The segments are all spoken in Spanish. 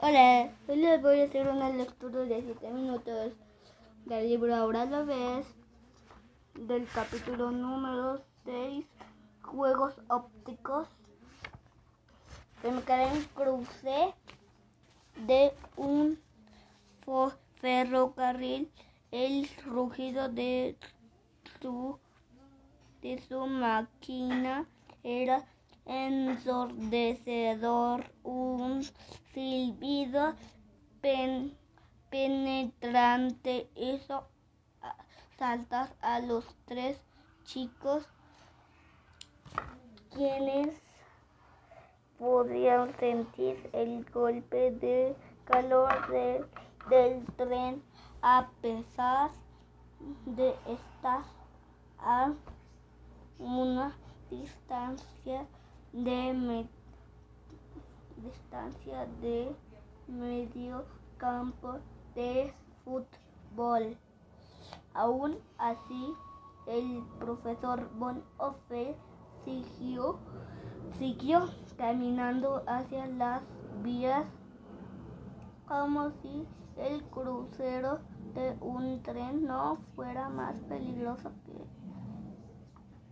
Hola, hoy les voy a hacer una lectura de 7 minutos del libro Ahora lo ves, del capítulo número 6, Juegos ópticos. Que me quedé en cruce de un ferrocarril, el rugido de su, de su máquina era ensordecedor, un silbido penetrante. Hizo saltar a los tres chicos quienes podían sentir el golpe de calor del tren a pesar de estar a una distancia de distancia de medio campo de fútbol. Aún así, el profesor Von Offe siguió, siguió caminando hacia las vías como si el crucero de un tren no fuera más peligroso que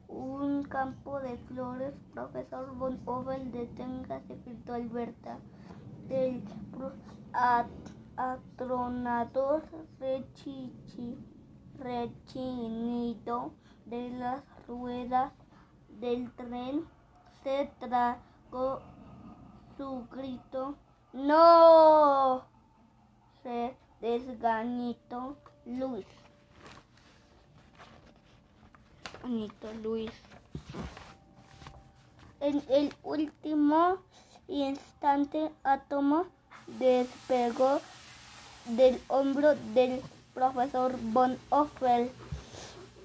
un campo de flores, profesor Von Ovel, deténgase, gritó Alberta. El atronador rechichi, rechinito de las ruedas del tren se tragó su grito. ¡No! Se desgañitó Luis. En el último instante, Átomo despegó del hombro del profesor Von Offel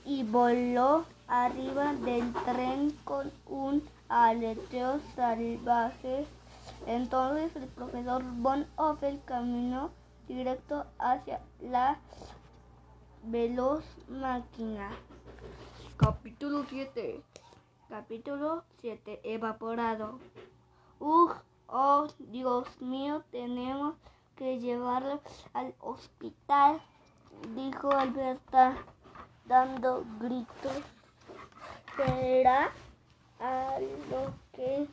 y voló arriba del tren con un aleteo salvaje. Entonces el profesor Von Offel caminó directo hacia la veloz máquina. Capítulo 7. Capítulo 7. Evaporado. Ugh, oh Dios mío, tenemos que llevarlo al hospital, dijo Alberta, dando gritos. Será a lo que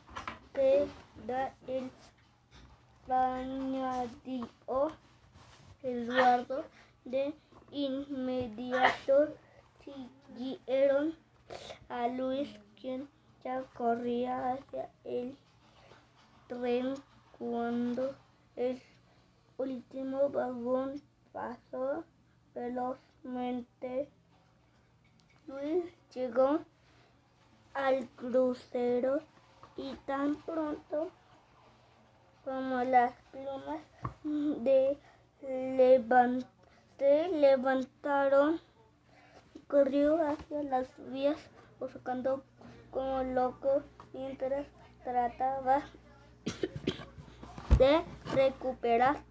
te da el bañadío Eduardo de inmediato siguieron a Luis, quien ya corría hacia el tren cuando el último vagón pasó velozmente. Luis llegó al crucero y tan pronto como las plumas de levante levantaron corrió hacia las vías buscando como loco mientras trataba de recuperar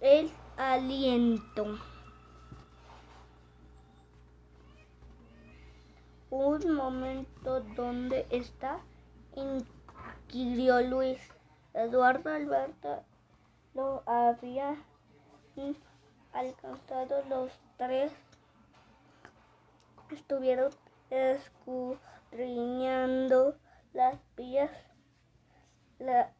el aliento. Un momento donde está, inquirió Luis. Eduardo Alberto lo había alcanzado los tres estuvieron escudriñando las vías, las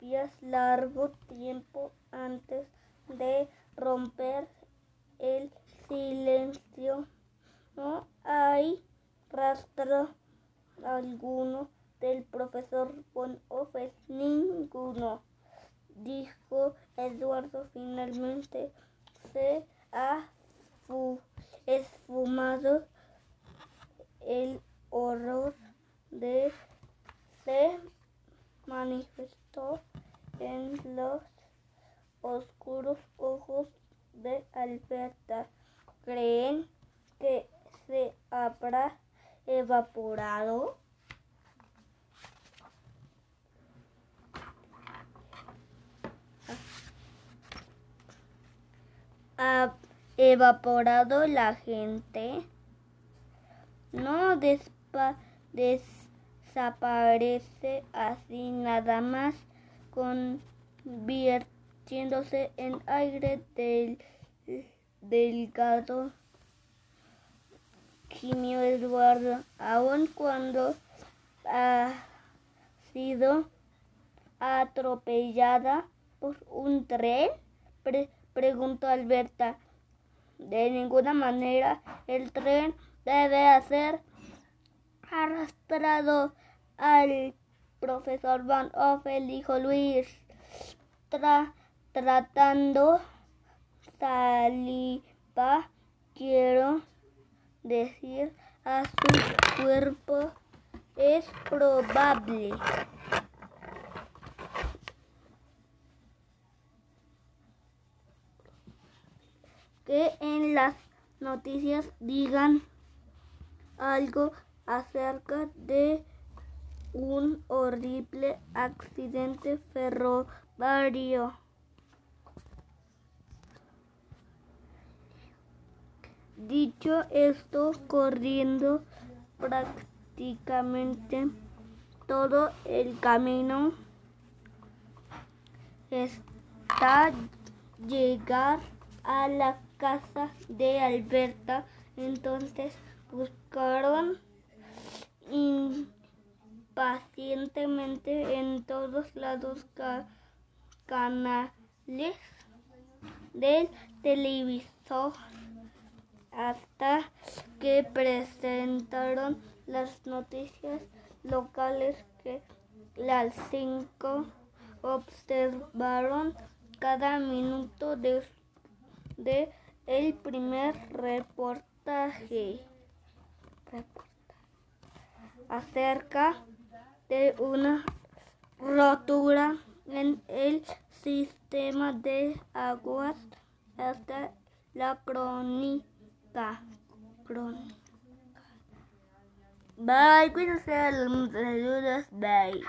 vías largo tiempo antes de romper el silencio. No hay rastro alguno del profesor Von ninguno, dijo Eduardo finalmente. Se ha esfumado el horror de se manifestó en los oscuros ojos de Alberta. ¿Creen que se habrá evaporado? Ah, evaporado la gente no desaparece así nada más con convirtiéndose en aire del delgado Quimio Eduardo, aun cuando ha sido atropellada por un tren? preguntó Alberta. De ninguna manera el tren debe ser arrastrado al profesor Van Offel, dijo Luis, tratando saliva. Quiero decir a su cuerpo es probable que en las noticias digan algo acerca de un horrible accidente ferroviario. Dicho esto, corriendo prácticamente todo el camino está llegar a la casa de Alberta. Entonces buscaron impacientemente en todos lados canales del televisor hasta que presentaron las noticias locales que las cinco observaron cada minuto de de el primer reportaje, acerca de una rotura en el sistema de aguas hasta la crónica. crónica. Bye, cuídense, saludos, bye.